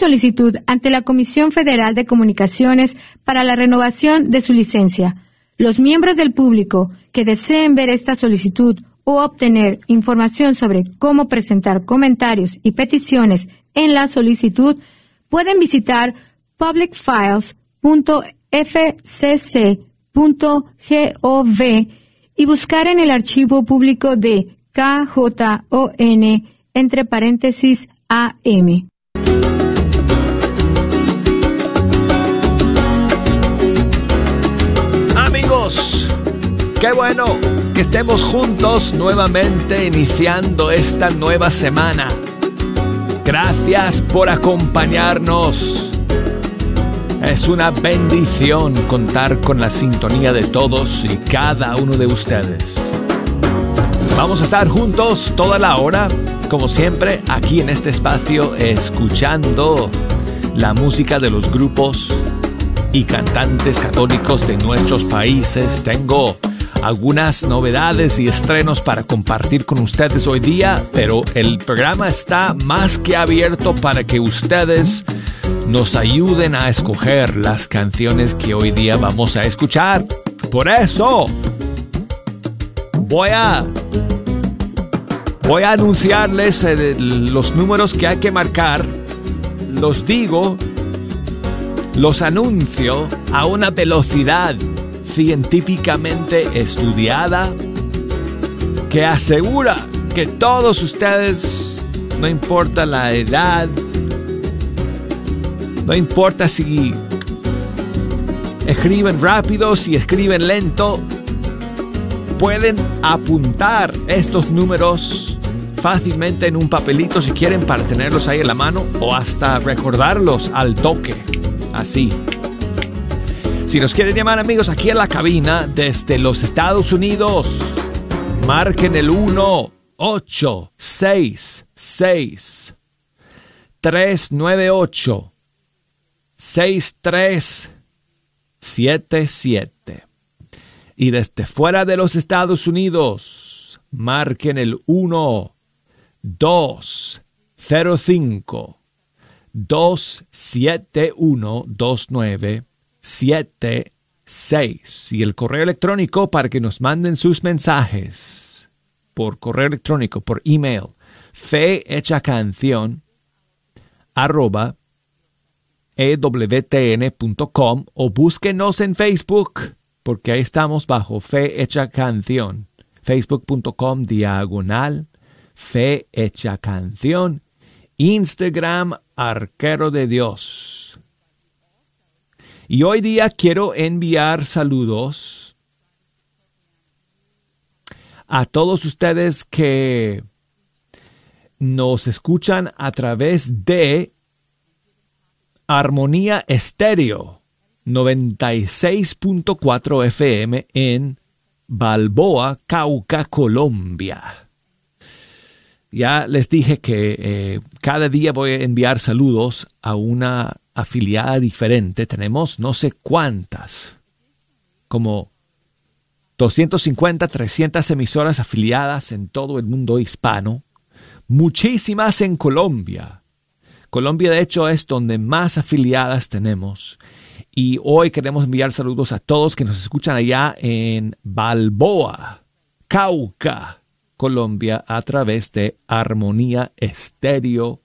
solicitud ante la Comisión Federal de Comunicaciones para la renovación de su licencia. Los miembros del público que deseen ver esta solicitud o obtener información sobre cómo presentar comentarios y peticiones en la solicitud pueden visitar publicfiles.fcc.gov y buscar en el archivo público de KJON entre paréntesis AM. Qué bueno que estemos juntos nuevamente iniciando esta nueva semana. Gracias por acompañarnos. Es una bendición contar con la sintonía de todos y cada uno de ustedes. Vamos a estar juntos toda la hora, como siempre, aquí en este espacio, escuchando la música de los grupos y cantantes católicos de nuestros países. Tengo algunas novedades y estrenos para compartir con ustedes hoy día, pero el programa está más que abierto para que ustedes nos ayuden a escoger las canciones que hoy día vamos a escuchar. Por eso voy a voy a anunciarles los números que hay que marcar. Los digo, los anuncio a una velocidad científicamente estudiada que asegura que todos ustedes, no importa la edad, no importa si escriben rápido, si escriben lento, pueden apuntar estos números fácilmente en un papelito si quieren para tenerlos ahí en la mano o hasta recordarlos al toque. Así. Si nos quieren llamar amigos aquí en la cabina desde los Estados Unidos, marquen el 1 866 398 6377. Y desde fuera de los Estados Unidos, marquen el 1 205 271 29 76 y el correo electrónico para que nos manden sus mensajes. Por correo electrónico, por email, fe hecha canción arroba ewtn.com o búsquenos en Facebook porque ahí estamos bajo fe hecha canción. Facebook.com diagonal fe hecha canción. Instagram arquero de Dios y hoy día quiero enviar saludos a todos ustedes que nos escuchan a través de Armonía Estéreo 96.4 FM en Balboa, Cauca, Colombia. Ya les dije que eh, cada día voy a enviar saludos a una afiliada diferente, tenemos no sé cuántas, como 250, 300 emisoras afiliadas en todo el mundo hispano, muchísimas en Colombia. Colombia de hecho es donde más afiliadas tenemos. Y hoy queremos enviar saludos a todos que nos escuchan allá en Balboa, Cauca, Colombia, a través de Armonía Estéreo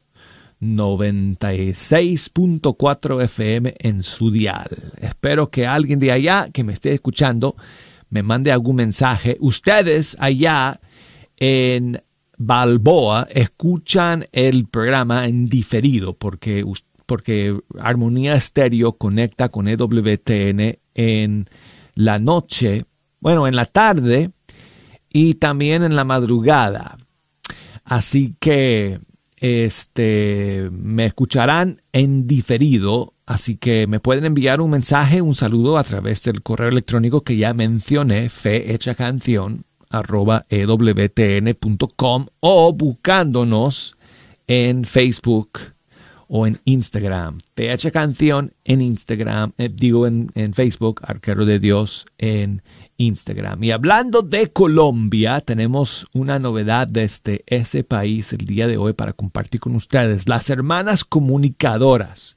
96.4 FM en su dial. Espero que alguien de allá que me esté escuchando me mande algún mensaje. Ustedes allá en Balboa escuchan el programa en diferido porque, porque Armonía Estéreo conecta con EWTN en la noche, bueno, en la tarde y también en la madrugada. Así que este, me escucharán en diferido, así que me pueden enviar un mensaje, un saludo a través del correo electrónico que ya mencioné, canción arroba ewtn.com o buscándonos en Facebook o en Instagram. Fecha Canción en Instagram, eh, digo en, en, Facebook, Arquero de Dios en Instagram. Y hablando de Colombia, tenemos una novedad desde ese país el día de hoy para compartir con ustedes. Las hermanas comunicadoras.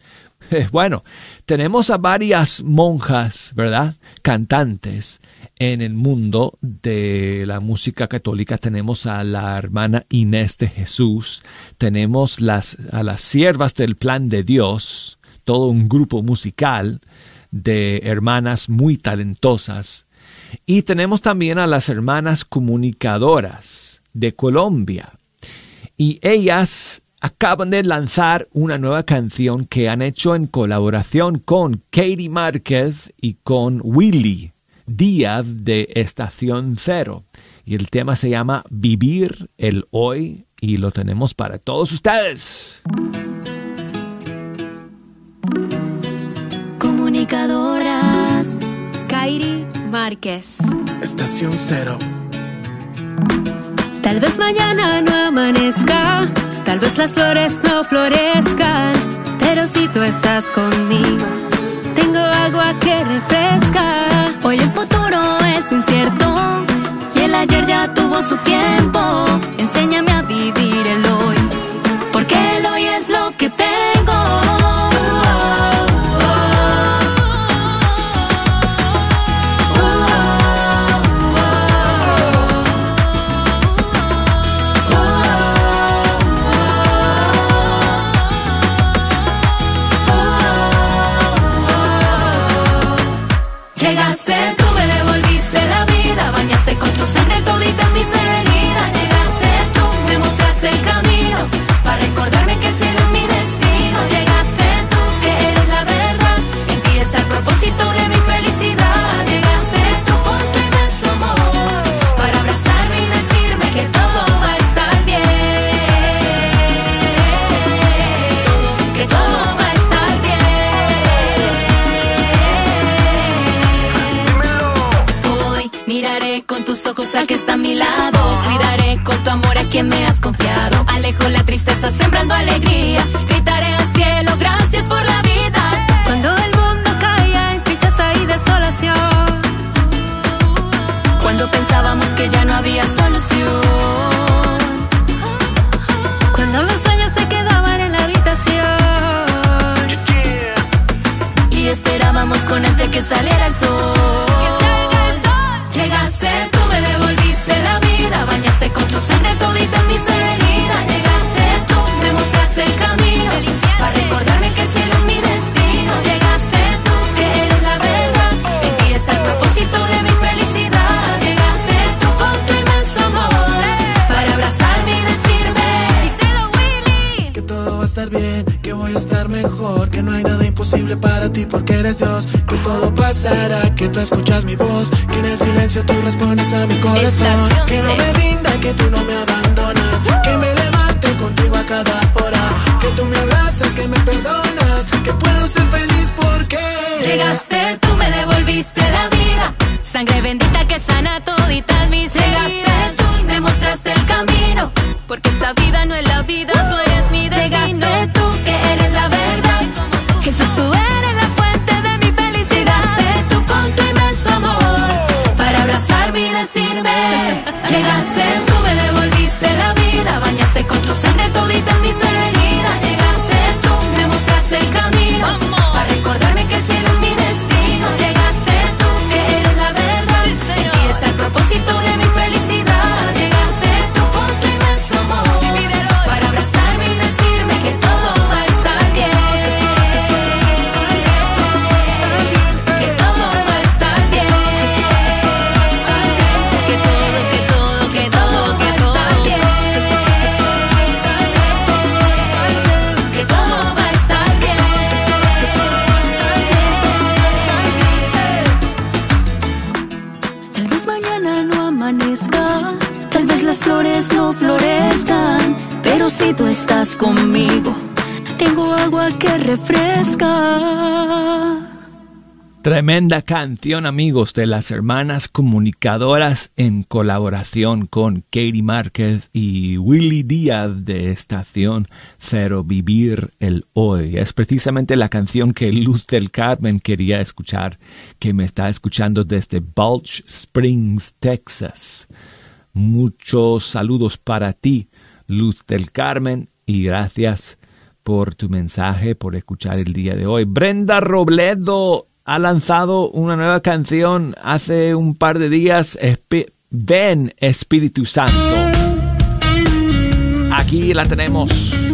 Bueno, tenemos a varias monjas, ¿verdad? Cantantes en el mundo de la música católica. Tenemos a la hermana Inés de Jesús, tenemos las, a las siervas del plan de Dios, todo un grupo musical de hermanas muy talentosas y tenemos también a las hermanas comunicadoras de Colombia. Y ellas acaban de lanzar una nueva canción que han hecho en colaboración con Katie Márquez y con Willy Díaz de Estación Cero. Y el tema se llama Vivir el Hoy y lo tenemos para todos ustedes. Comunicadoras. Márquez. Estación Cero. Tal vez mañana no amanezca, tal vez las flores no florezcan, pero si tú estás conmigo, tengo agua que refresca. Hoy el futuro es incierto y el ayer ya tuvo su tiempo. Enséñame a vivir el hoy, porque el hoy es lo que tengo. Que está a mi lado. Cuidaré con tu amor a quien me has confiado. Alejo la tristeza sembrando alegría. Gritaré al cielo, gracias por la vida. Cuando el mundo caía en tristeza y desolación. Cuando pensábamos que ya no había solución. Cuando los sueños se quedaban en la habitación. Y esperábamos con ansia que saliera el sol. Eres Dios. Que todo pasará, que tú escuchas mi voz. Que en el silencio tú respondes a mi corazón. Que no me rinda, que tú no me abandonas. Que me levante contigo a cada hora. Que tú me abrazas, que me perdonas. Que puedo ser feliz porque llegaste, tú me devolviste la vida. Sangre bendita que sana toditas mis heridas. Llegaste tú y me mostraste el camino. Porque esta vida no es tal vez las flores no florezcan, pero si tú estás conmigo, tengo agua que refresca. Tremenda canción amigos de las hermanas comunicadoras en colaboración con Katie Márquez y Willy Díaz de Estación Cero Vivir el Hoy. Es precisamente la canción que Luz del Carmen quería escuchar, que me está escuchando desde Balch Springs, Texas. Muchos saludos para ti, Luz del Carmen, y gracias por tu mensaje, por escuchar el día de hoy. Brenda Robledo ha lanzado una nueva canción hace un par de días, Ven Espíritu Santo. Aquí la tenemos.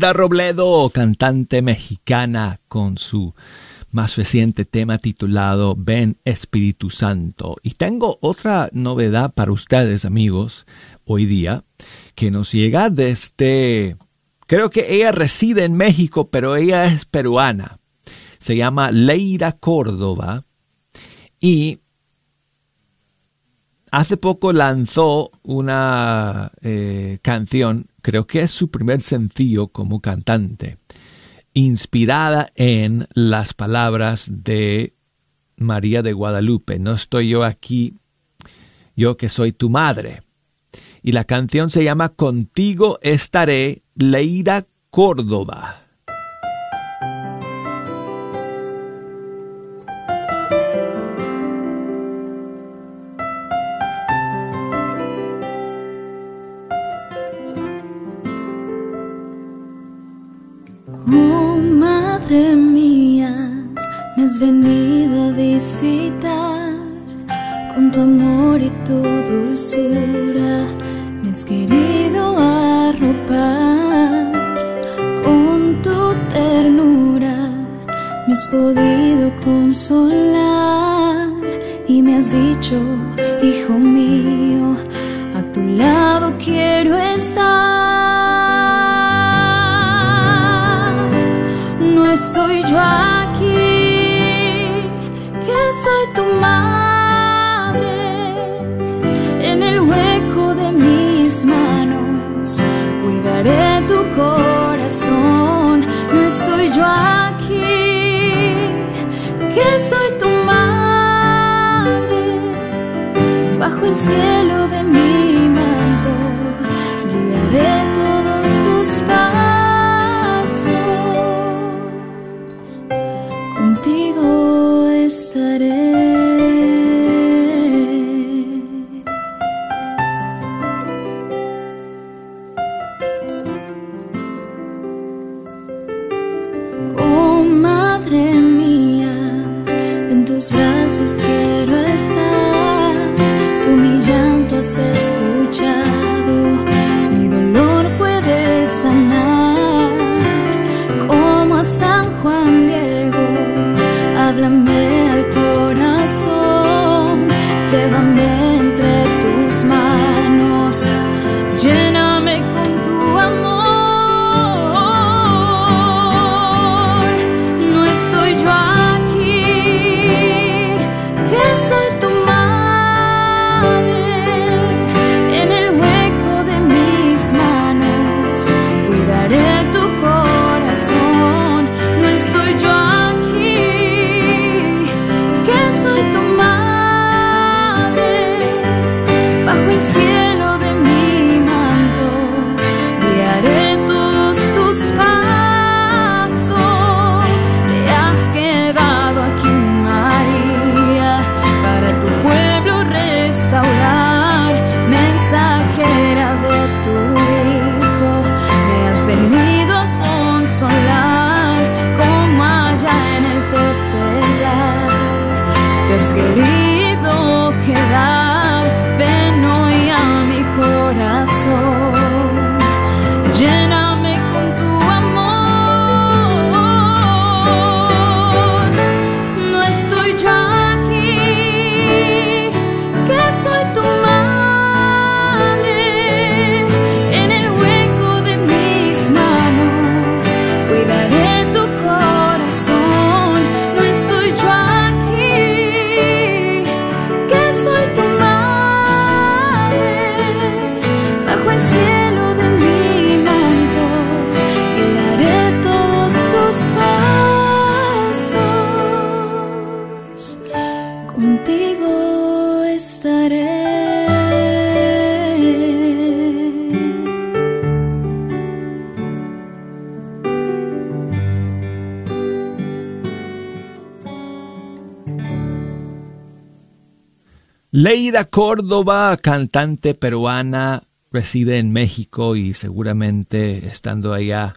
Robledo, cantante mexicana, con su más reciente tema titulado Ven Espíritu Santo. Y tengo otra novedad para ustedes, amigos, hoy día, que nos llega desde... Creo que ella reside en México, pero ella es peruana. Se llama Leira Córdoba y hace poco lanzó una eh, canción creo que es su primer sencillo como cantante. inspirada en las palabras de María de Guadalupe. No estoy yo aquí, yo que soy tu madre. Y la canción se llama Contigo estaré, Leida Córdoba. Has venido a visitar con tu amor y tu dulzura. Me has querido arropar con tu ternura. Me has podido consolar y me has dicho, hijo mío, Bajo Córdoba, cantante peruana, reside en México y seguramente estando allá,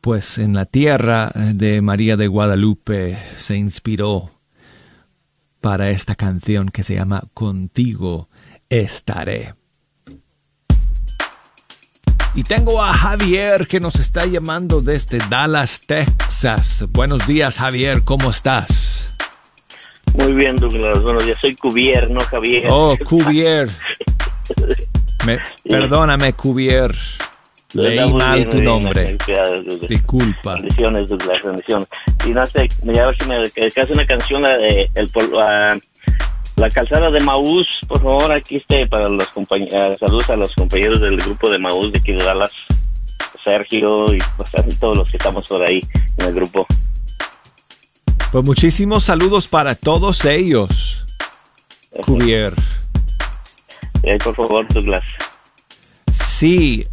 pues en la tierra de María de Guadalupe, se inspiró para esta canción que se llama Contigo estaré. Y tengo a Javier que nos está llamando desde Dallas, Texas. Buenos días, Javier, ¿cómo estás? Muy bien, Douglas. Bueno, ya soy Cuvier, no Javier. Oh, Cuvier. Me- perdóname, Cuvier. Leí mal bien, tu bien, nombre. Disculpa. Bendiciones, Douglas, bendiciones. Y no sé, me a ver si me hace una canción, la de el, pol- la, la calzada de Maús, por favor, aquí esté para los compañeros, saludos a los compañeros del grupo de Maús de aquí de Dallas. Sergio y pues, todos los que estamos por ahí en el grupo. Pues muchísimos saludos para todos ellos, Cuvier. Eh, por favor, Douglas. Sí,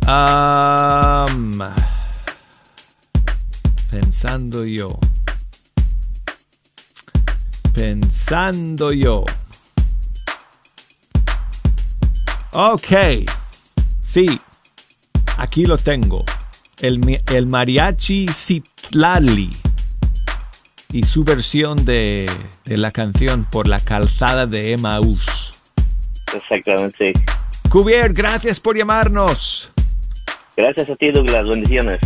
pensando yo. Pensando yo. Ok. Sí. Aquí lo tengo. El, el mariachi Citlali y su versión de, de la canción Por la calzada de Emmaus. Exactamente. Cuvier, gracias por llamarnos. Gracias a ti, Douglas. Bendiciones.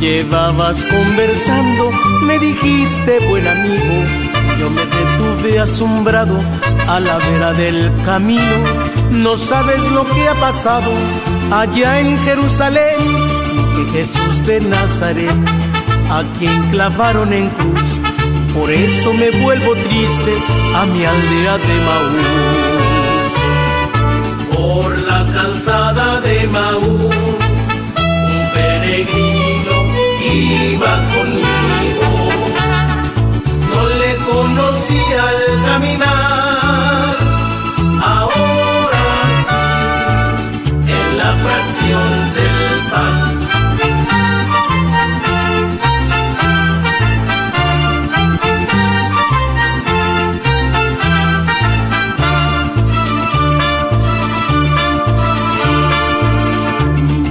Llevabas conversando, me dijiste buen amigo, yo me detuve asombrado a la vera del camino, no sabes lo que ha pasado allá en Jerusalén, que Jesús de Nazaret, a quien clavaron en cruz, por eso me vuelvo triste a mi aldea de Maús. Por la calzada de Maús, un peregrino iba conmigo. No le conocía al caminar, ahora sí, en la fracción del pan.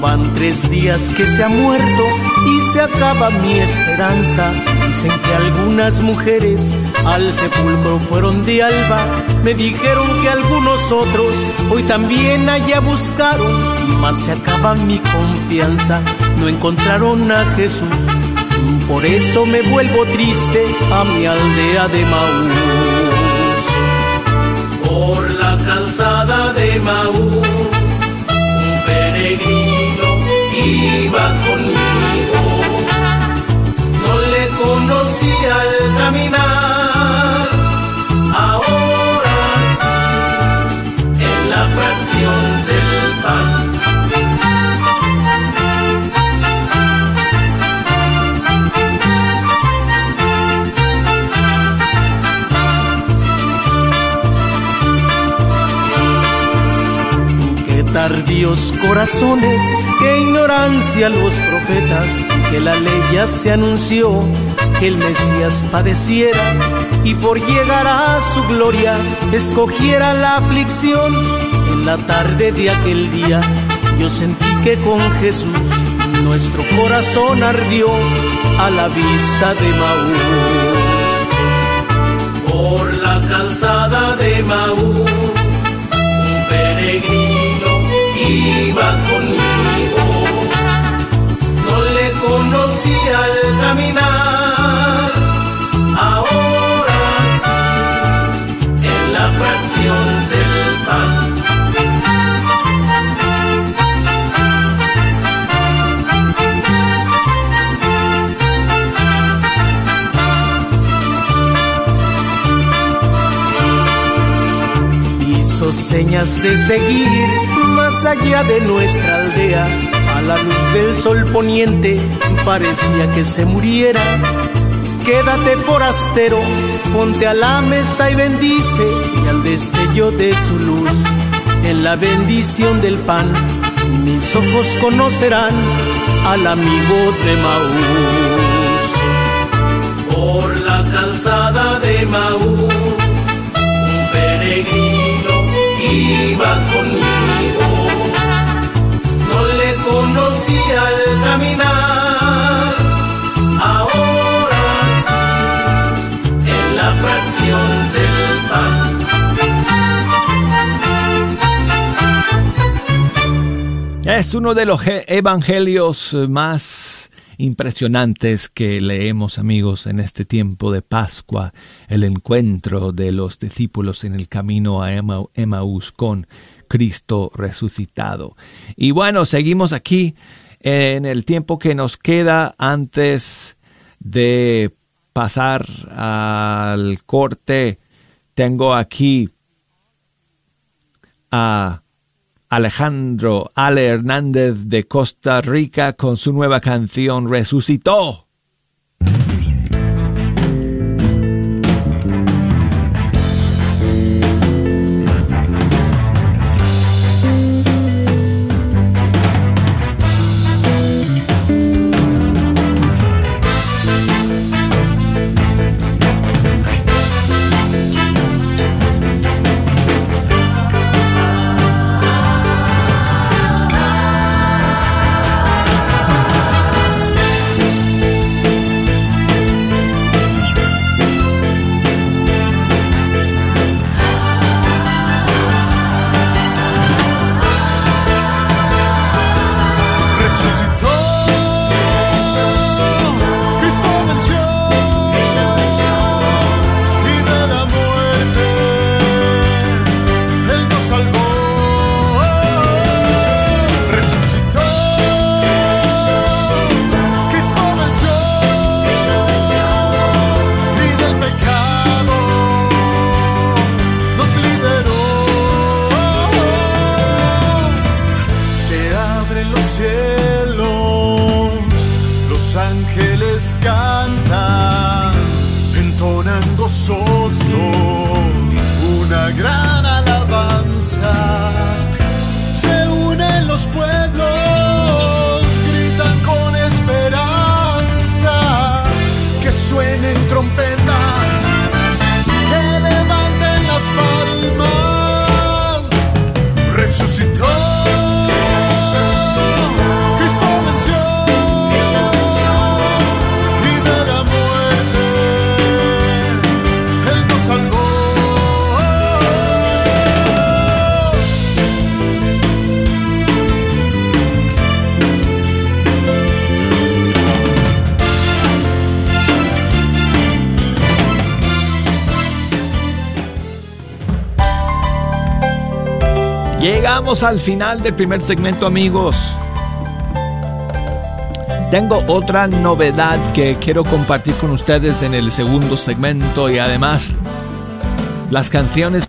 Van tres días que se ha muerto y se acaba mi esperanza. Dicen que algunas mujeres al sepulcro fueron de alba. Me dijeron que algunos otros hoy también allá buscaron. Mas se acaba mi confianza, no encontraron a Jesús. Por eso me vuelvo triste a mi aldea de Maús. Por la calzada de Maús, un peregrino iba conmigo. Conocía al caminar, ahora sí, en la fracción del pan. Qué tardíos corazones, qué ignorancia los profetas, que la ley ya se anunció, que el Mesías padeciera y por llegar a su gloria escogiera la aflicción. En la tarde de aquel día yo sentí que con Jesús nuestro corazón ardió a la vista de Maús. Por la calzada de Maús, un peregrino iba conmigo. No le conocía al caminar, Señas de seguir más allá de nuestra aldea. A la luz del sol poniente parecía que se muriera. Quédate forastero, ponte a la mesa y bendice. Y al destello de su luz, en la bendición del pan, mis ojos conocerán al amigo de Maús. Por la calzada de Maús, iba conmigo. No le conocía al caminar, ahora sí, en la fracción del pan. Es uno de los ge- evangelios más impresionantes que leemos amigos en este tiempo de Pascua, el encuentro de los discípulos en el camino a Emaús con Cristo resucitado. Y bueno, seguimos aquí En el tiempo que nos queda antes de pasar al corte, tengo aquí a Alejandro Ale Hernández de Costa Rica con su nueva canción Resucitó. trompetas, que levanten las palmas. Resucitó. Llegamos al final del primer segmento amigos. Tengo otra novedad que quiero compartir con ustedes en el segundo segmento y además las canciones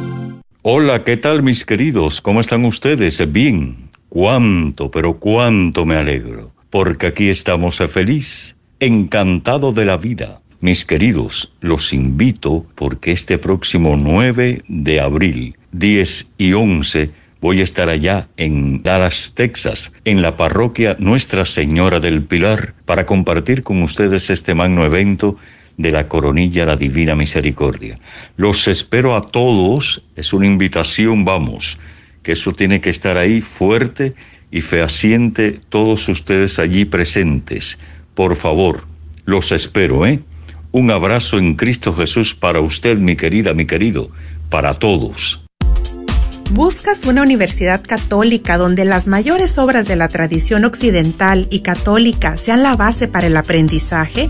Hola, ¿qué tal mis queridos? ¿Cómo están ustedes? Bien. Cuánto, pero cuánto me alegro, porque aquí estamos feliz, encantado de la vida. Mis queridos, los invito porque este próximo 9 de abril, 10 y 11, voy a estar allá en Dallas, Texas, en la parroquia Nuestra Señora del Pilar, para compartir con ustedes este magno evento de la coronilla la Divina Misericordia. Los espero a todos, es una invitación, vamos, que eso tiene que estar ahí fuerte y fehaciente todos ustedes allí presentes. Por favor, los espero, ¿eh? Un abrazo en Cristo Jesús para usted, mi querida, mi querido, para todos. ¿Buscas una universidad católica donde las mayores obras de la tradición occidental y católica sean la base para el aprendizaje?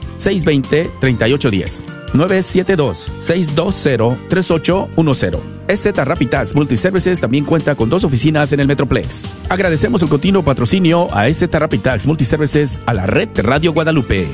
620 3810. 972-620-3810. EZ Rapitax Multiservices también cuenta con dos oficinas en el Metroplex. Agradecemos el continuo patrocinio a EZ Rapitax Multiservices a la red Radio Guadalupe.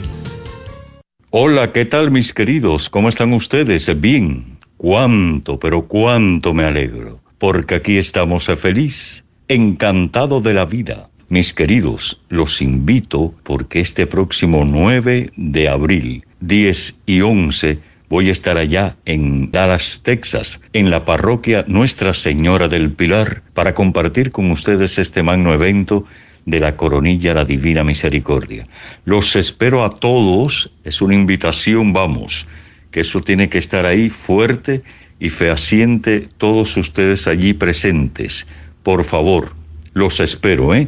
Hola, ¿qué tal mis queridos? ¿Cómo están ustedes? Bien. Cuánto, pero cuánto me alegro, porque aquí estamos feliz, encantado de la vida. Mis queridos, los invito porque este próximo 9 de abril, 10 y 11, voy a estar allá en Dallas, Texas, en la parroquia Nuestra Señora del Pilar, para compartir con ustedes este magno evento de la coronilla la Divina Misericordia. Los espero a todos, es una invitación, vamos, que eso tiene que estar ahí fuerte y fehaciente todos ustedes allí presentes. Por favor, los espero, ¿eh?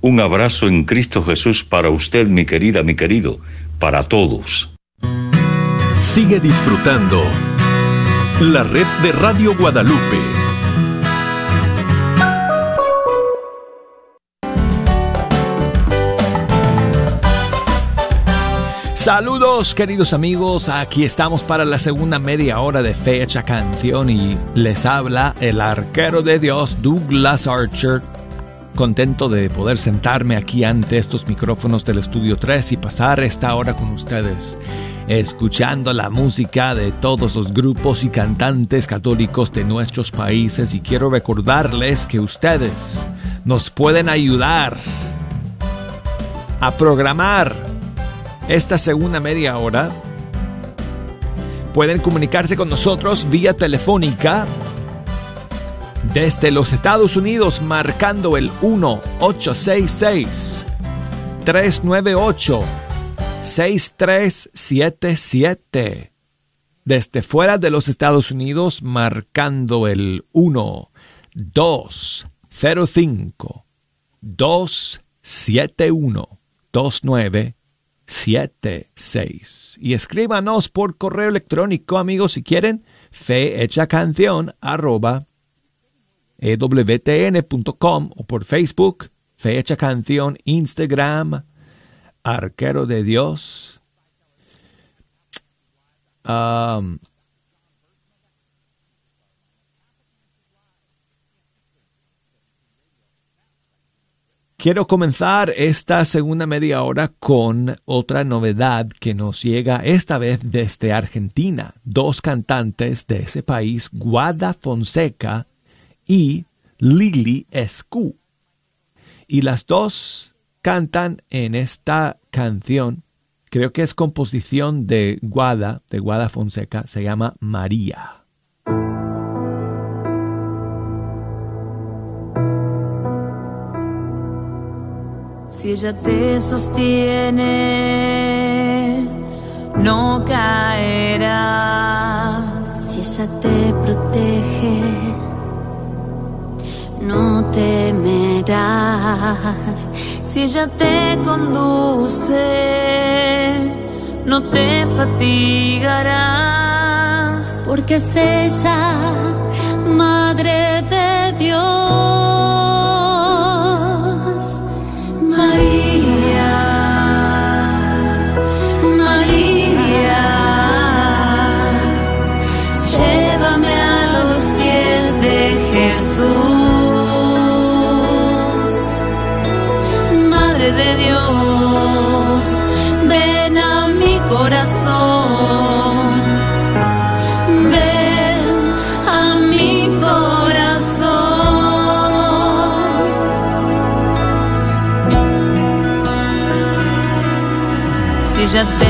Un abrazo en Cristo Jesús para usted, mi querida, mi querido, para todos. Sigue disfrutando la red de Radio Guadalupe. Saludos queridos amigos, aquí estamos para la segunda media hora de Fecha Canción y les habla el arquero de Dios Douglas Archer contento de poder sentarme aquí ante estos micrófonos del Estudio 3 y pasar esta hora con ustedes, escuchando la música de todos los grupos y cantantes católicos de nuestros países y quiero recordarles que ustedes nos pueden ayudar a programar esta segunda media hora. Pueden comunicarse con nosotros vía telefónica desde los Estados Unidos marcando el 1866 398 6377. Desde fuera de los Estados Unidos marcando el 1 205 271 2976 y escríbanos por correo electrónico amigos si quieren fe canción arroba ewtn.com o por Facebook, Fecha Canción, Instagram, Arquero de Dios. quiero comenzar esta segunda media hora con otra novedad que nos llega esta vez desde Argentina. Dos cantantes de ese país, Guada Fonseca y Lili Escu. Y las dos cantan en esta canción, creo que es composición de Guada, de Guada Fonseca, se llama María. Si ella te sostiene, no caerás. Si ella te protege, no temerás. Si ella te conduce, no te fatigarás. Porque es ella, Madre de Dios. Ella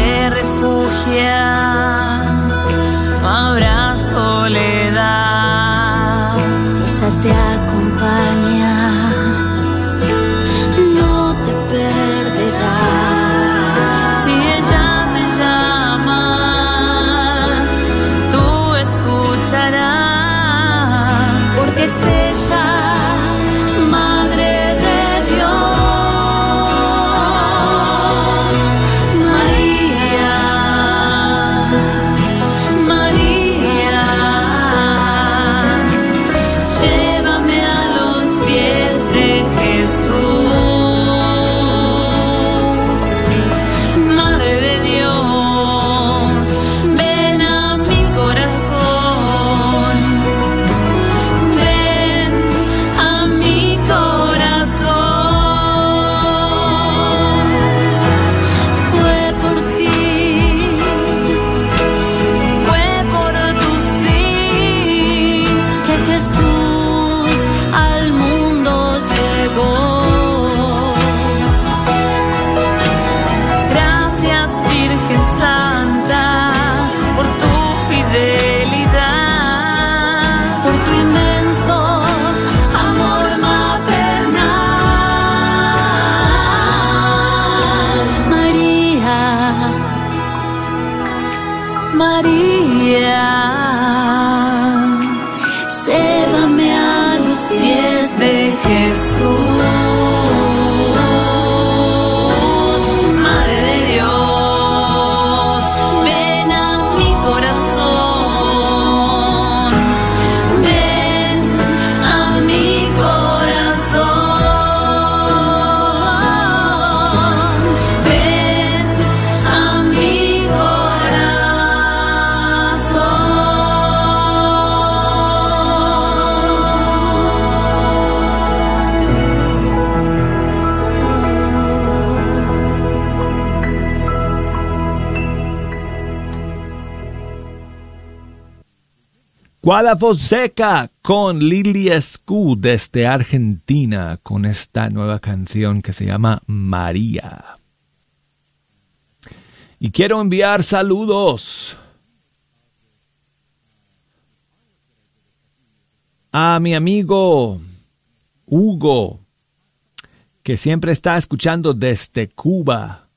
Guada Seca con Lili Escu desde Argentina con esta nueva canción que se llama María. Y quiero enviar saludos a mi amigo Hugo, que siempre está escuchando desde Cuba.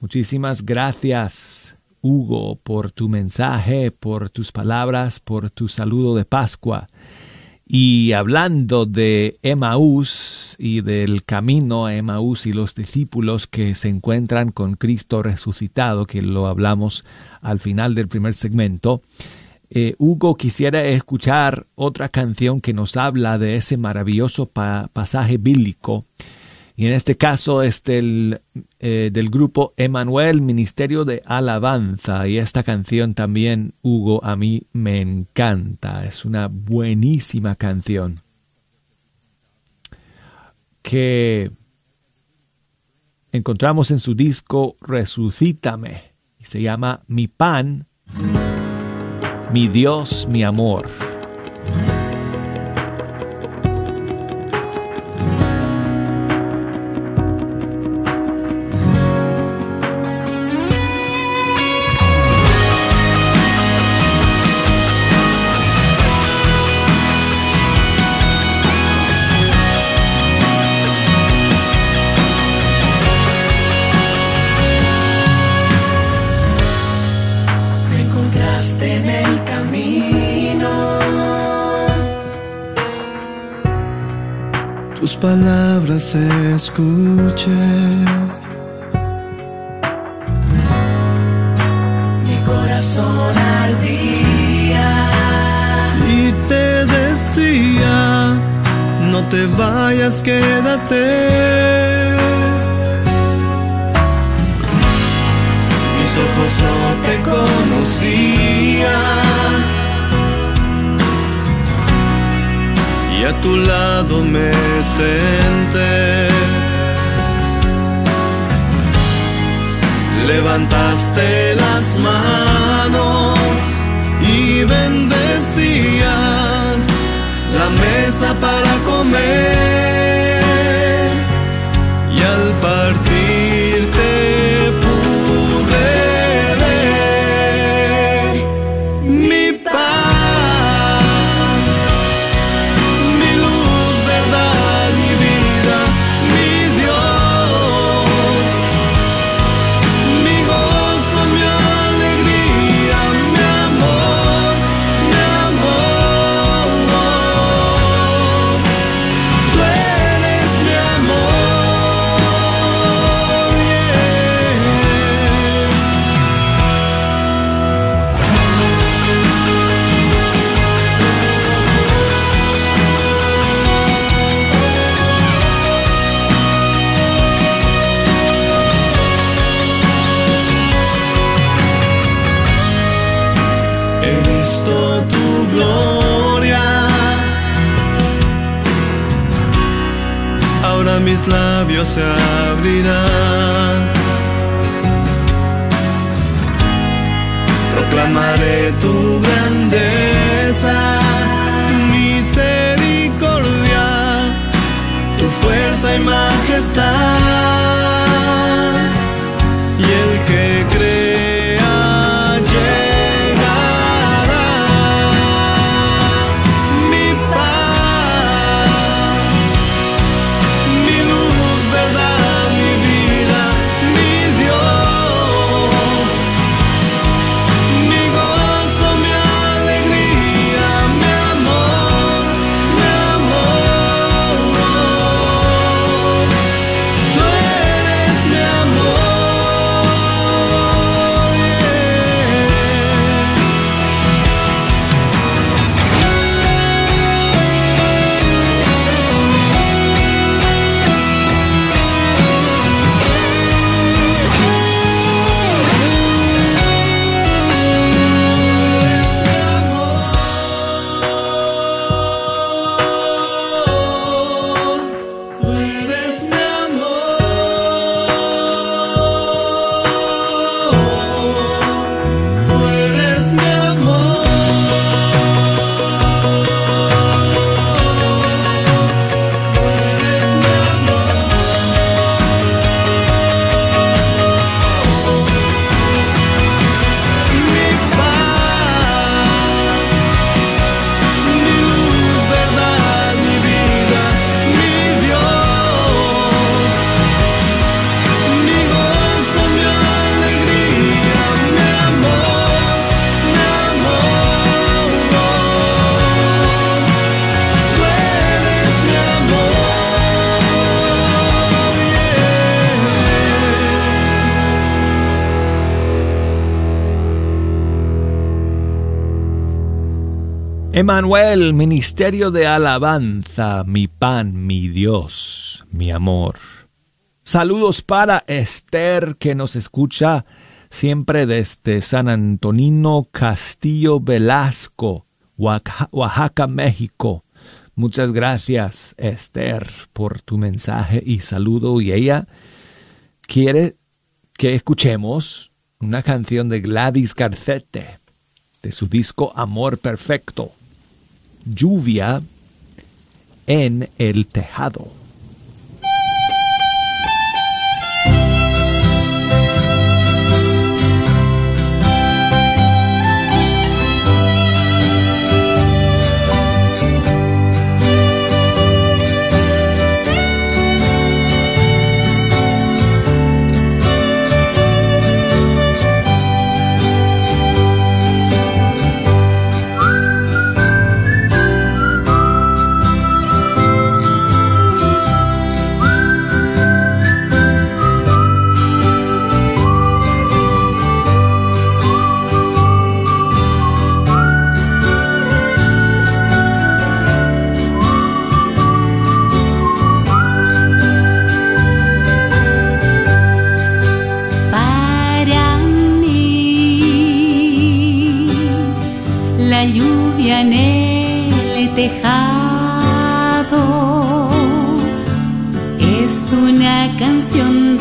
Muchísimas gracias. Hugo, por tu mensaje, por tus palabras, por tu saludo de Pascua. Y hablando de Emaús y del camino a Emaús y los discípulos que se encuentran con Cristo resucitado, que lo hablamos al final del primer segmento, eh, Hugo quisiera escuchar otra canción que nos habla de ese maravilloso pasaje bíblico y en este caso es del, eh, del grupo Emanuel Ministerio de Alabanza. Y esta canción también, Hugo, a mí me encanta. Es una buenísima canción. Que encontramos en su disco Resucítame. Y se llama Mi pan, mi Dios, mi amor. Palabras escuché. Mi corazón ardía. Y te decía, no te vayas, quédate. A tu lado me senté. Levantaste las manos y bendecías la mesa para comer mis labios se abrirán. Proclamaré tu grandeza, tu misericordia, tu fuerza y majestad. Emanuel, Ministerio de Alabanza, mi pan, mi Dios, mi amor. Saludos para Esther que nos escucha siempre desde San Antonino Castillo Velasco, Oaxaca, México. Muchas gracias Esther por tu mensaje y saludo y ella quiere que escuchemos una canción de Gladys Garcete de su disco Amor Perfecto lluvia en el tejado.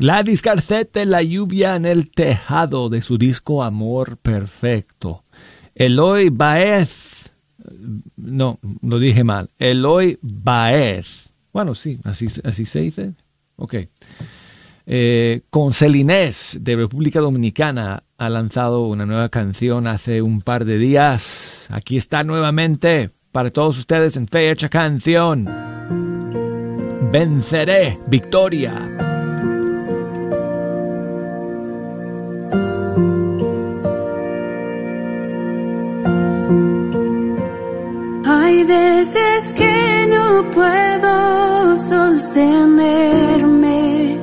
Gladys Garcete, La lluvia en el tejado de su disco Amor Perfecto. Eloy Baez, no, lo dije mal, Eloy Baez. Bueno, sí, así, así se dice. Ok. Eh, con Celinés de República Dominicana ha lanzado una nueva canción hace un par de días. Aquí está nuevamente para todos ustedes en Fecha Canción. Venceré, victoria. Hay veces que no puedo sostenerme,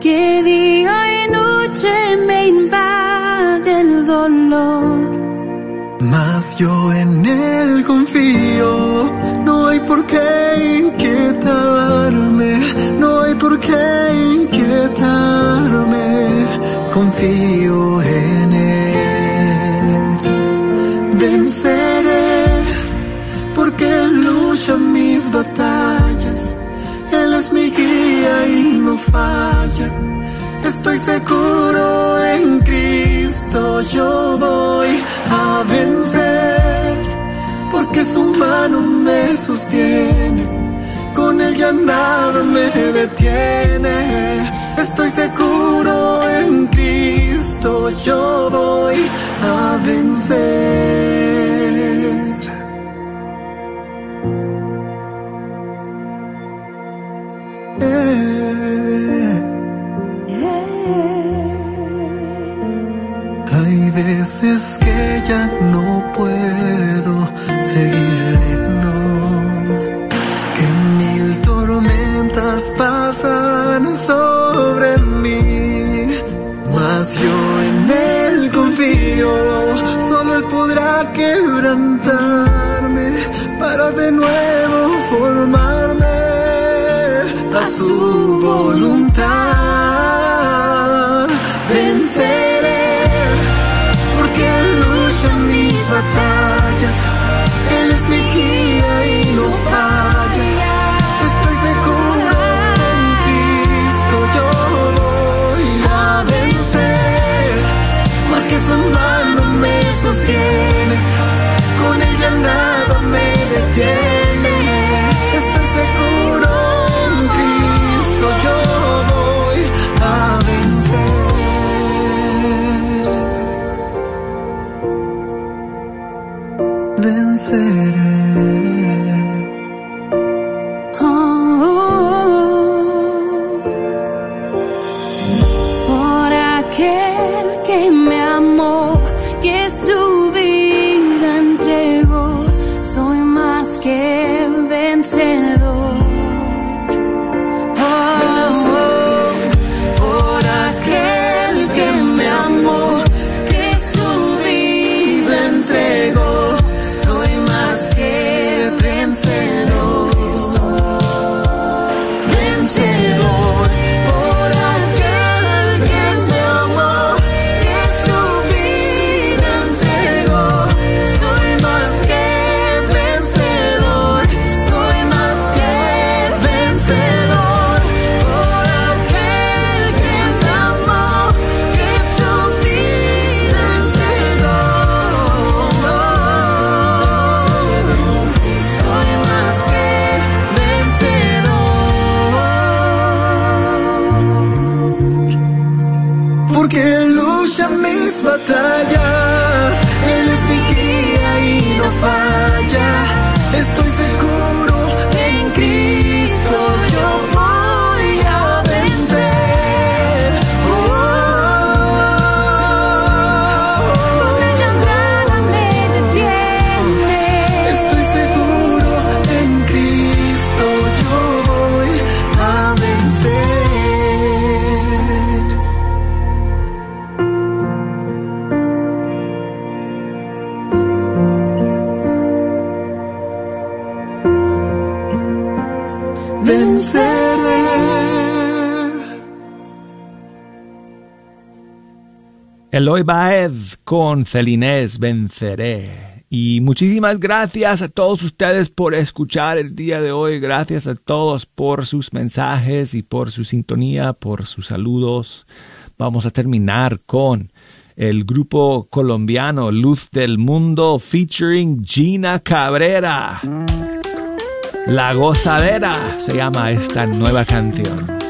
que día y noche me invade el dolor. Mas yo en él confío, no hay por qué inquietarme, no hay por qué inquietarme, confío nada me detiene. Estoy seguro en Cristo, yo voy a vencer. Vencer. Venceré. Por Eloy Baez con Celinés Venceré. Y muchísimas gracias a todos ustedes por escuchar el día de hoy. Gracias a todos por sus mensajes y por su sintonía, por sus saludos. Vamos a terminar con el grupo colombiano Luz del Mundo featuring Gina Cabrera. La gozadera se llama esta nueva canción.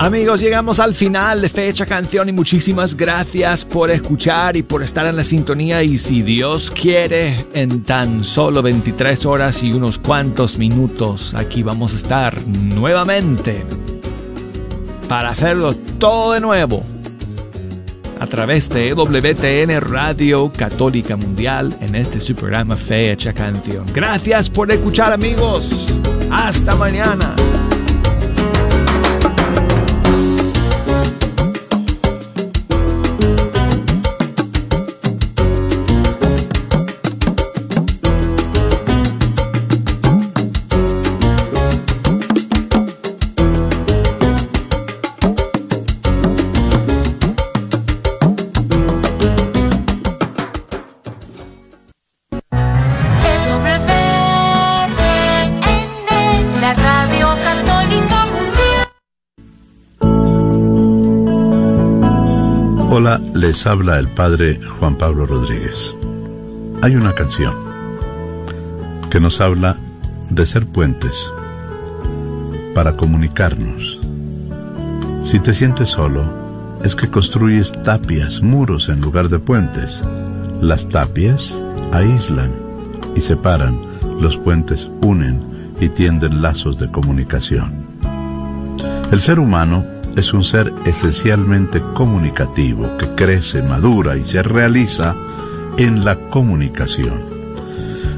Amigos, llegamos al final de Fecha Canción y muchísimas gracias por escuchar y por estar en la sintonía y si Dios quiere, en tan solo 23 horas y unos cuantos minutos aquí vamos a estar nuevamente para hacerlo todo de nuevo a través de WTN Radio Católica Mundial en este su programa Fecha Canción. Gracias por escuchar amigos. Hasta mañana. Les habla el padre Juan Pablo Rodríguez. Hay una canción. que nos habla de ser puentes para comunicarnos. Si te sientes solo, es que construyes tapias, muros en lugar de puentes. Las tapias aíslan y separan, los puentes unen y tienden lazos de comunicación. El ser humano es un ser esencialmente comunicativo que crece, madura y se realiza en la comunicación.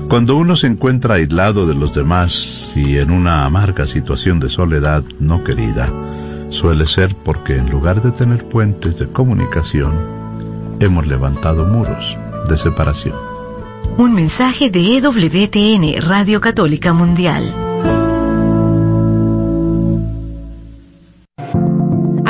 Cuando uno se encuentra aislado de los demás y en una amarga situación de soledad no querida, suele ser porque en lugar de tener puentes de comunicación, hemos levantado muros de separación. Un mensaje de EWTN, Radio Católica Mundial.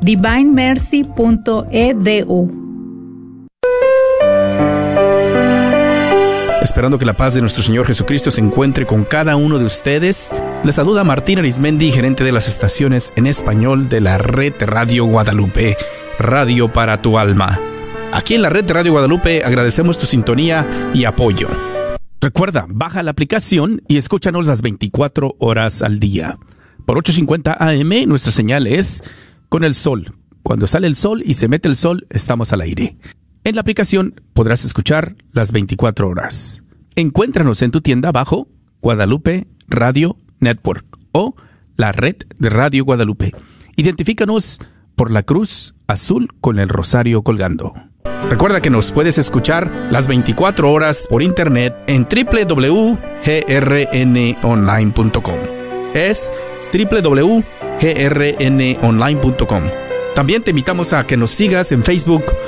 divinemercy.edu. Esperando que la paz de nuestro Señor Jesucristo se encuentre con cada uno de ustedes, les saluda Martín Arismendi, gerente de las estaciones en español de la red Radio Guadalupe, Radio para tu alma. Aquí en la red Radio Guadalupe agradecemos tu sintonía y apoyo. Recuerda, baja la aplicación y escúchanos las 24 horas al día. Por 8.50 AM nuestra señal es con el sol. Cuando sale el sol y se mete el sol, estamos al aire. En la aplicación podrás escuchar las 24 horas. Encuéntranos en tu tienda bajo Guadalupe Radio Network o la red de Radio Guadalupe. Identifícanos por la cruz azul con el rosario colgando. Recuerda que nos puedes escuchar las 24 horas por internet en www.grnonline.com. Es www grnonline.com. También te invitamos a que nos sigas en Facebook